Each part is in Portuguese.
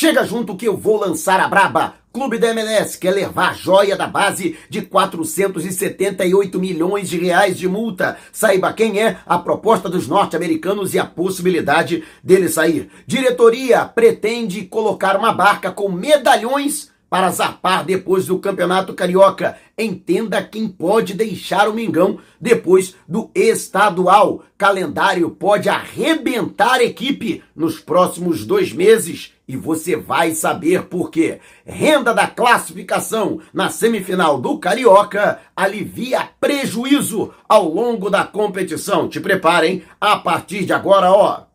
Chega junto que eu vou lançar a braba. Clube da MLS quer levar joia da base de 478 milhões de reais de multa. Saiba quem é a proposta dos norte-americanos e a possibilidade dele sair. Diretoria pretende colocar uma barca com medalhões para zarpar depois do Campeonato Carioca. Entenda quem pode deixar o Mengão depois do estadual. Calendário pode arrebentar a equipe nos próximos dois meses e você vai saber por quê. Renda da classificação na semifinal do Carioca alivia prejuízo ao longo da competição. Te preparem a partir de agora, ó.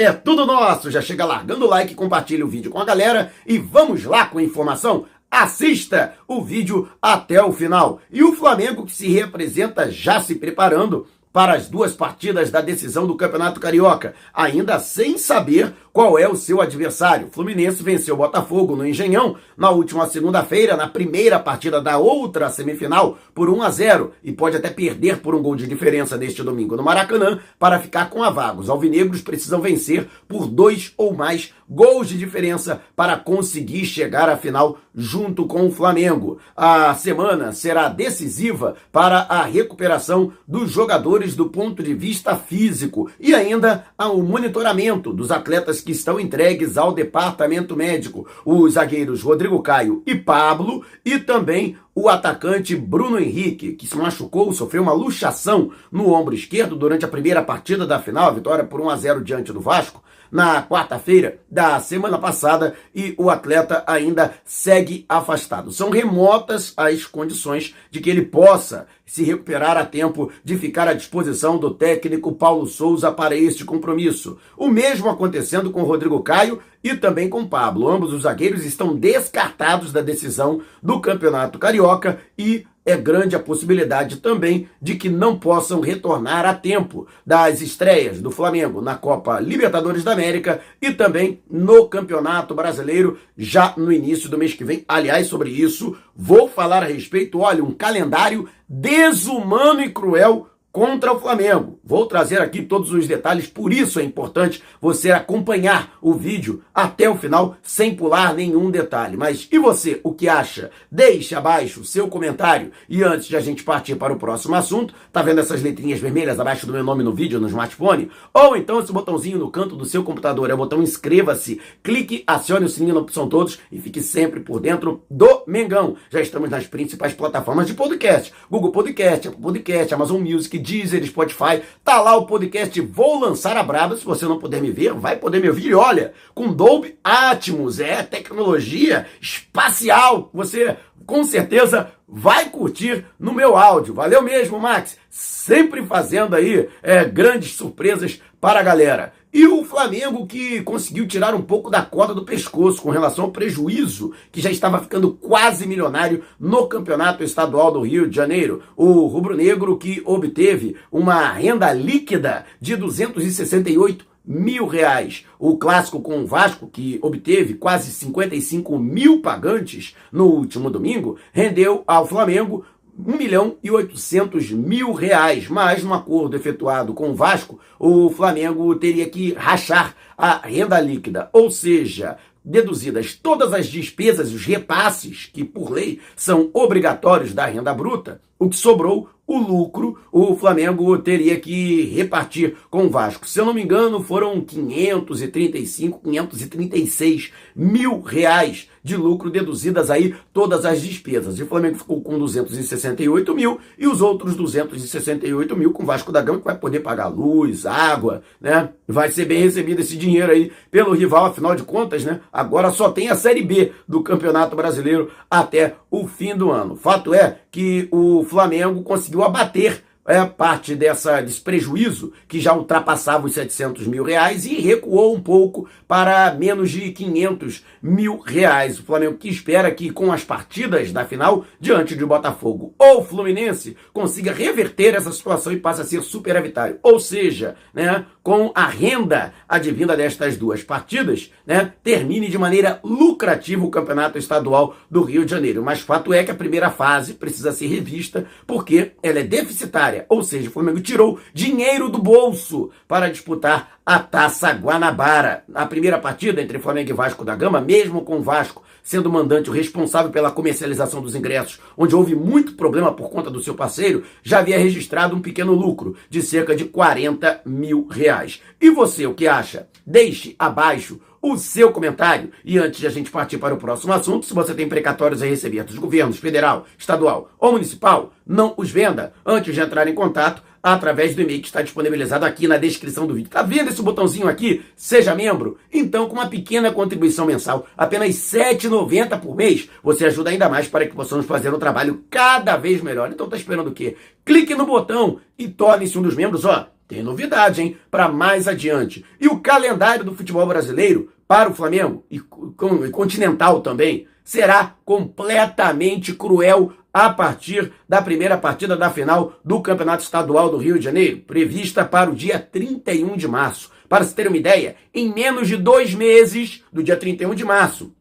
É tudo nosso. Já chega largando o like, compartilha o vídeo com a galera e vamos lá com a informação. Assista o vídeo até o final. E o Flamengo que se representa já se preparando para as duas partidas da decisão do Campeonato Carioca, ainda sem saber qual é o seu adversário. Fluminense venceu o Botafogo no Engenhão na última segunda-feira, na primeira partida da outra semifinal, por 1 a 0 e pode até perder por um gol de diferença neste domingo no Maracanã para ficar com a vaga. Os alvinegros precisam vencer por dois ou mais gols de diferença para conseguir chegar à final junto com o Flamengo. A semana será decisiva para a recuperação dos jogadores do ponto de vista físico e ainda ao monitoramento dos atletas que estão entregues ao departamento médico, os zagueiros Rodrigo Caio e Pablo, e também o atacante Bruno Henrique, que se machucou, sofreu uma luxação no ombro esquerdo durante a primeira partida da final, a vitória por 1 a 0 diante do Vasco na quarta-feira da semana passada e o atleta ainda segue afastado. São remotas as condições de que ele possa se recuperar a tempo de ficar à disposição do técnico Paulo Souza para este compromisso. O mesmo acontecendo com Rodrigo Caio e também com Pablo. Ambos os zagueiros estão descartados da decisão do Campeonato Carioca e é grande a possibilidade também de que não possam retornar a tempo das estreias do Flamengo na Copa Libertadores da América e também no Campeonato Brasileiro já no início do mês que vem. Aliás, sobre isso vou falar a respeito. Olha, um calendário desumano e cruel contra o Flamengo. Vou trazer aqui todos os detalhes, por isso é importante você acompanhar o vídeo até o final sem pular nenhum detalhe. Mas e você, o que acha? Deixe abaixo o seu comentário. E antes de a gente partir para o próximo assunto, tá vendo essas letrinhas vermelhas abaixo do meu nome no vídeo no smartphone? Ou então esse botãozinho no canto do seu computador, é o botão inscreva-se, clique, acione o sininho na opção todos e fique sempre por dentro do Mengão. Já estamos nas principais plataformas de podcast: Google Podcast, Apple Podcast, Amazon Music, Deezer, Spotify. Tá lá o podcast Vou Lançar a Braba. Se você não puder me ver, vai poder me ouvir. E olha, com Dolby Atmos, é tecnologia espacial. Você com certeza vai curtir no meu áudio. Valeu mesmo, Max. Sempre fazendo aí é, grandes surpresas para a galera. E o Flamengo que conseguiu tirar um pouco da corda do pescoço com relação ao prejuízo que já estava ficando quase milionário no Campeonato Estadual do Rio de Janeiro. O rubro-negro que obteve uma renda líquida de 268 mil reais. O clássico com o Vasco, que obteve quase 55 mil pagantes no último domingo, rendeu ao Flamengo 1 milhão e 800 mil reais, mas no acordo efetuado com o Vasco, o Flamengo teria que rachar a renda líquida, ou seja, deduzidas todas as despesas e os repasses que por lei são obrigatórios da renda bruta, o que sobrou o lucro o Flamengo teria que repartir com o Vasco. Se eu não me engano, foram 535, 536 mil reais de lucro deduzidas aí todas as despesas. E o Flamengo ficou com 268 mil e os outros 268 mil com Vasco da Gama que vai poder pagar luz, água, né? Vai ser bem recebido esse dinheiro aí pelo rival, afinal de contas, né? Agora só tem a Série B do Campeonato Brasileiro até o fim do ano. Fato é que o Flamengo conseguiu abater é, parte dessa, desse prejuízo que já ultrapassava os 700 mil reais e recuou um pouco para menos de 500 mil reais. O Flamengo que espera que com as partidas da final diante de Botafogo ou Fluminense consiga reverter essa situação e passe a ser superavitário. Ou seja, né, com a renda advinda destas duas partidas, né, termine de maneira lucrativa o Campeonato Estadual do Rio de Janeiro. Mas fato é que a primeira fase precisa ser revista porque ela é deficitária Ou seja, o Flamengo tirou dinheiro do bolso para disputar a Taça Guanabara. Na primeira partida entre Flamengo e Vasco da Gama, mesmo com o Vasco sendo mandante o responsável pela comercialização dos ingressos, onde houve muito problema por conta do seu parceiro, já havia registrado um pequeno lucro de cerca de 40 mil reais. E você, o que acha? Deixe abaixo o seu comentário. E antes de a gente partir para o próximo assunto, se você tem precatórios a receber dos governos federal, estadual ou municipal, não os venda antes de entrar em contato através do e-mail que está disponibilizado aqui na descrição do vídeo. Tá vendo esse botãozinho aqui? Seja membro. Então, com uma pequena contribuição mensal, apenas R$ 7,90 por mês, você ajuda ainda mais para que possamos fazer um trabalho cada vez melhor. Então, tá esperando o quê? Clique no botão e torne-se um dos membros, ó. Tem novidade, hein? Para mais adiante. E o calendário do futebol brasileiro para o Flamengo e continental também será completamente cruel a partir da primeira partida da final do Campeonato Estadual do Rio de Janeiro, prevista para o dia 31 de março. Para se ter uma ideia, em menos de dois meses, do dia 31 de março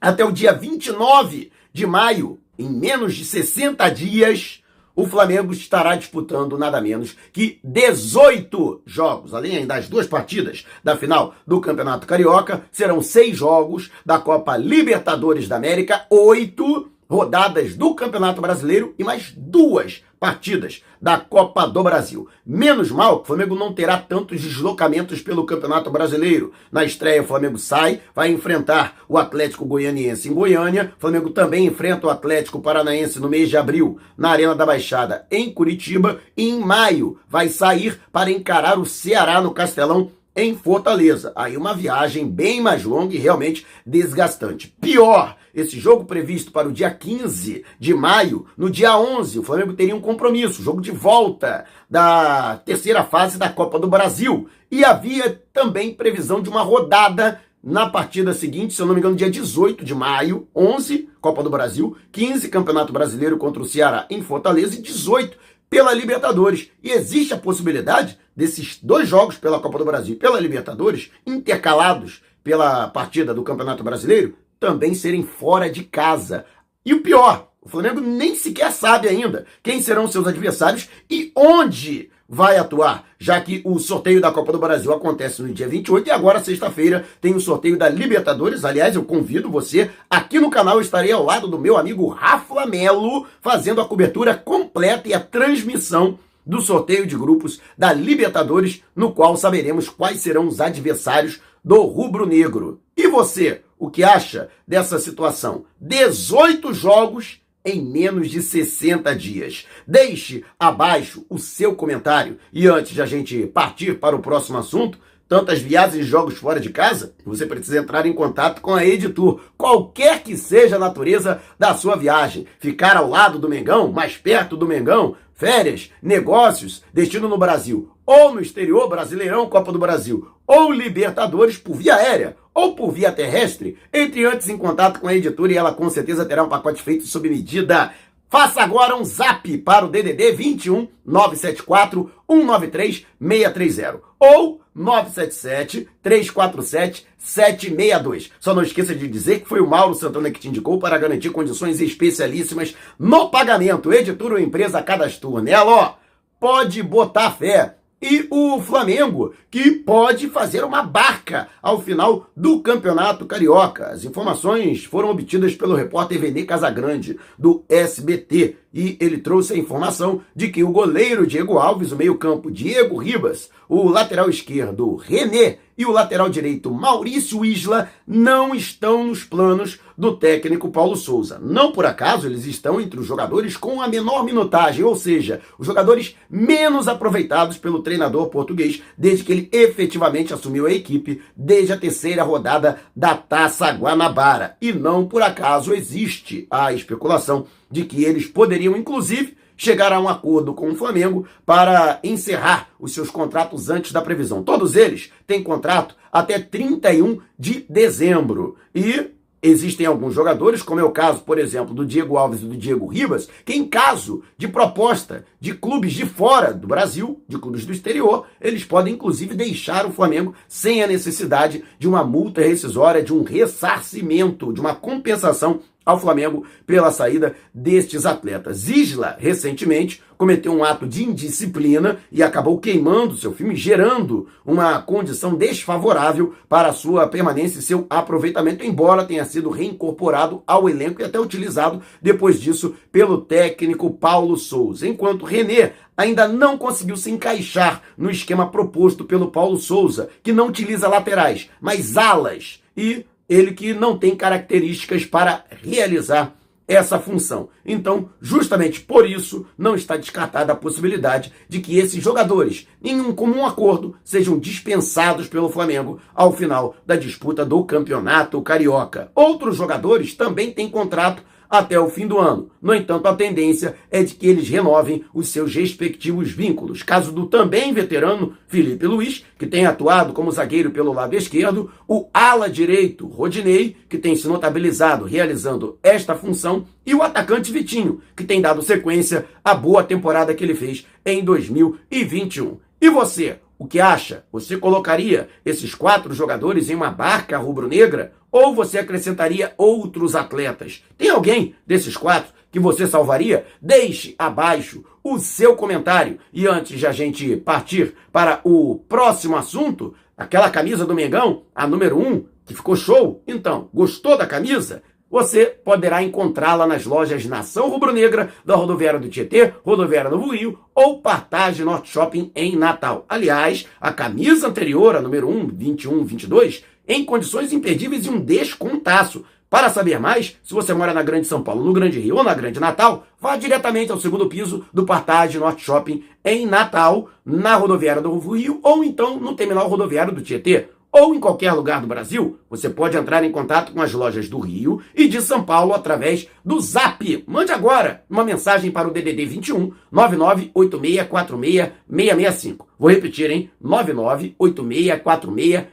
até o dia 29 de maio, em menos de 60 dias, o Flamengo estará disputando nada menos que 18 jogos. Além das duas partidas da final do Campeonato Carioca, serão seis jogos da Copa Libertadores da América, oito rodadas do Campeonato Brasileiro e mais duas partidas da Copa do Brasil. Menos mal que o Flamengo não terá tantos deslocamentos pelo Campeonato Brasileiro. Na estreia, o Flamengo sai, vai enfrentar o Atlético Goianiense em Goiânia. O Flamengo também enfrenta o Atlético Paranaense no mês de abril, na Arena da Baixada, em Curitiba. E em maio, vai sair para encarar o Ceará no Castelão em Fortaleza. Aí uma viagem bem mais longa e realmente desgastante. Pior, esse jogo previsto para o dia 15 de maio, no dia 11, o Flamengo teria um compromisso, jogo de volta da terceira fase da Copa do Brasil. E havia também previsão de uma rodada na partida seguinte, se eu não me engano, dia 18 de maio, 11, Copa do Brasil, 15, Campeonato Brasileiro contra o Ceará em Fortaleza e 18 pela Libertadores. E existe a possibilidade desses dois jogos pela Copa do Brasil e pela Libertadores, intercalados pela partida do Campeonato Brasileiro, também serem fora de casa. E o pior, o Flamengo nem sequer sabe ainda quem serão seus adversários e onde vai atuar, já que o sorteio da Copa do Brasil acontece no dia 28 e agora, sexta-feira, tem o sorteio da Libertadores. Aliás, eu convido você, aqui no canal estarei ao lado do meu amigo Rafa Melo, fazendo a cobertura completa e a transmissão do sorteio de grupos da Libertadores, no qual saberemos quais serão os adversários do rubro-negro. E você, o que acha dessa situação? 18 jogos em menos de 60 dias. Deixe abaixo o seu comentário. E antes de a gente partir para o próximo assunto, tantas viagens e jogos fora de casa, você precisa entrar em contato com a Editur, qualquer que seja a natureza da sua viagem. Ficar ao lado do Mengão, mais perto do Mengão, férias, negócios, destino no Brasil ou no exterior, Brasileirão, Copa do Brasil, ou Libertadores por via aérea ou por via terrestre, entre antes em contato com a editora e ela com certeza terá um pacote feito sob medida. Faça agora um zap para o DDD 21 974 193 630 ou 977 347 762. Só não esqueça de dizer que foi o Mauro Santana que te indicou para garantir condições especialíssimas no pagamento. Editora ou empresa cadastrou nela, ó. Pode botar fé e o Flamengo, que pode fazer uma barca ao final do Campeonato Carioca. As informações foram obtidas pelo repórter Vene Casagrande, do SBT, e ele trouxe a informação de que o goleiro Diego Alves, o meio-campo Diego Ribas, o lateral esquerdo René e o lateral direito Maurício Isla não estão nos planos do técnico Paulo Souza. Não por acaso eles estão entre os jogadores com a menor minutagem, ou seja, os jogadores menos aproveitados pelo treinador português desde que ele efetivamente assumiu a equipe desde a terceira rodada da Taça Guanabara. E não por acaso existe a especulação de que eles poderiam, inclusive, chegar a um acordo com o Flamengo para encerrar os seus contratos antes da previsão. Todos eles têm contrato até 31 de dezembro. E Existem alguns jogadores, como é o caso, por exemplo, do Diego Alves e do Diego Ribas, que em caso de proposta de clubes de fora do Brasil, de clubes do exterior, eles podem inclusive deixar o Flamengo sem a necessidade de uma multa rescisória, de um ressarcimento, de uma compensação ao Flamengo pela saída destes atletas. Isla, recentemente, cometeu um ato de indisciplina e acabou queimando seu filme, gerando uma condição desfavorável para sua permanência e seu aproveitamento, embora tenha sido reincorporado ao elenco e até utilizado depois disso pelo técnico Paulo Souza. Enquanto René ainda não conseguiu se encaixar no esquema proposto pelo Paulo Souza, que não utiliza laterais, mas alas, e ele que não tem características para realizar essa função. Então, justamente por isso, não está descartada a possibilidade de que esses jogadores, em um comum acordo, sejam dispensados pelo Flamengo ao final da disputa do Campeonato Carioca. Outros jogadores também têm contrato até o fim do ano. No entanto, a tendência é de que eles renovem os seus respectivos vínculos. Caso do também veterano Felipe Luiz, que tem atuado como zagueiro pelo lado esquerdo, o ala direito Rodinei, que tem se notabilizado realizando esta função, e o atacante Vitinho, que tem dado sequência à boa temporada que ele fez em 2021. E você, o que acha? Você colocaria esses quatro jogadores em uma barca rubro-negra? Ou você acrescentaria outros atletas? Tem alguém desses quatro que você salvaria? Deixe abaixo o seu comentário. E antes de a gente partir para o próximo assunto, aquela camisa do Mengão, a número um, que ficou show. Então, gostou da camisa? Você poderá encontrá-la nas lojas Nação Rubro-Negra, da Rodoviária do Tietê, Rodoviária Novo Rio ou Partage Norte Shopping em Natal. Aliás, a camisa anterior, a número 1, 21, 22, em condições imperdíveis e um descontaço. Para saber mais, se você mora na Grande São Paulo, no Grande Rio ou na Grande Natal, vá diretamente ao segundo piso do Partage Norte Shopping em Natal, na Rodoviária do Novo Rio ou então no Terminal Rodoviário do Tietê ou em qualquer lugar do Brasil, você pode entrar em contato com as lojas do Rio e de São Paulo através do Zap. Mande agora uma mensagem para o DDD 21 9986466665. Vou repetir, hein? 9986466665.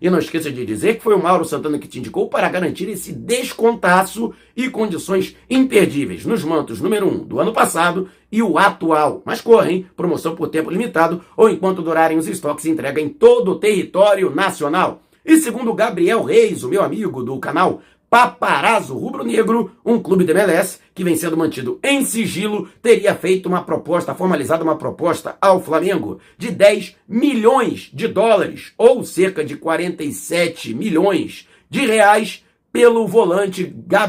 E não esqueça de dizer que foi o Mauro Santana que te indicou para garantir esse descontaço e condições imperdíveis nos mantos número 1 do ano passado e o atual. Mas corra, hein? Promoção por tempo limitado ou enquanto durarem os estoques entrega em todo o território nacional. E segundo Gabriel Reis, o meu amigo do canal Paparazzo Rubro Negro, um clube de MLS que vem sendo mantido em sigilo, teria feito uma proposta, formalizado uma proposta ao Flamengo de 10 milhões de dólares, ou cerca de 47 milhões de reais, pelo volante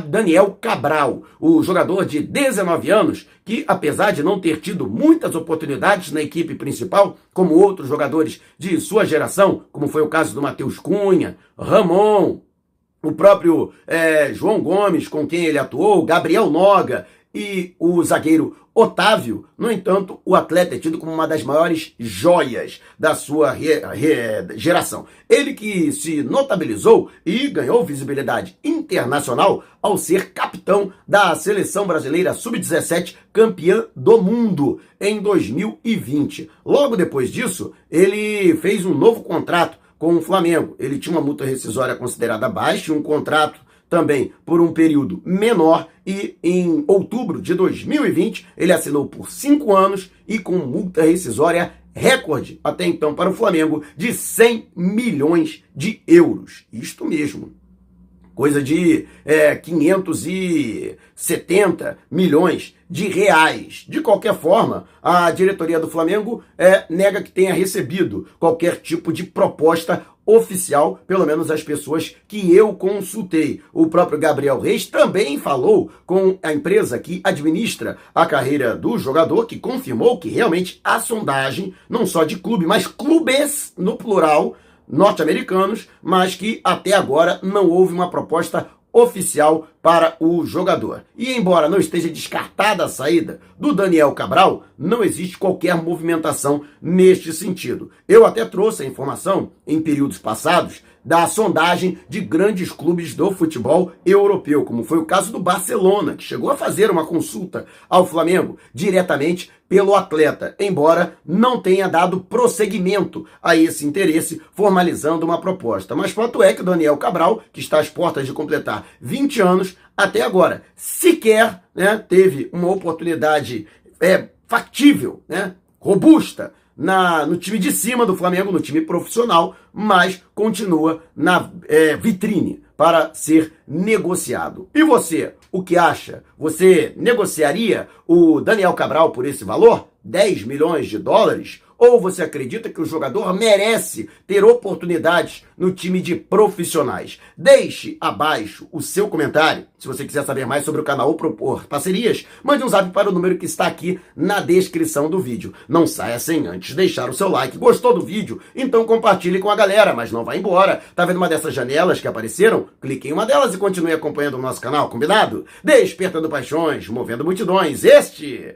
Daniel Cabral, o jogador de 19 anos, que apesar de não ter tido muitas oportunidades na equipe principal, como outros jogadores de sua geração, como foi o caso do Matheus Cunha, Ramon, o próprio é, João Gomes, com quem ele atuou, Gabriel Noga e o zagueiro Otávio. No entanto, o atleta é tido como uma das maiores joias da sua re, re, geração. Ele que se notabilizou e ganhou visibilidade internacional ao ser capitão da seleção brasileira sub-17 campeã do mundo em 2020. Logo depois disso, ele fez um novo contrato com o Flamengo. Ele tinha uma multa rescisória considerada baixa e um contrato também por um período menor e em outubro de 2020 ele assinou por cinco anos e com multa rescisória recorde até então para o Flamengo de 100 milhões de euros. Isto mesmo coisa de é, 570 milhões de reais. De qualquer forma, a diretoria do Flamengo é, nega que tenha recebido qualquer tipo de proposta oficial, pelo menos as pessoas que eu consultei. O próprio Gabriel Reis também falou com a empresa que administra a carreira do jogador, que confirmou que realmente a sondagem, não só de clube, mas clubes no plural, norte-americanos, mas que até agora não houve uma proposta oficial para o jogador. E embora não esteja descartada a saída do Daniel Cabral, não existe qualquer movimentação neste sentido. Eu até trouxe a informação em períodos passados da sondagem de grandes clubes do futebol europeu, como foi o caso do Barcelona, que chegou a fazer uma consulta ao Flamengo diretamente pelo atleta, embora não tenha dado prosseguimento a esse interesse, formalizando uma proposta. Mas fato é que Daniel Cabral, que está às portas de completar 20 anos, até agora sequer né, teve uma oportunidade é, factível, né, robusta, na, no time de cima do Flamengo, no time profissional, mas continua na é, vitrine para ser negociado. E você, o que acha? Você negociaria o Daniel Cabral por esse valor? 10 milhões de dólares? Ou você acredita que o jogador merece ter oportunidades no time de profissionais? Deixe abaixo o seu comentário. Se você quiser saber mais sobre o canal ou propor parcerias, mande um zap para o número que está aqui na descrição do vídeo. Não saia sem antes deixar o seu like. Gostou do vídeo? Então compartilhe com a galera, mas não vá embora. Tá vendo uma dessas janelas que apareceram? Clique em uma delas e continue acompanhando o nosso canal, combinado? Despertando paixões, movendo multidões. Este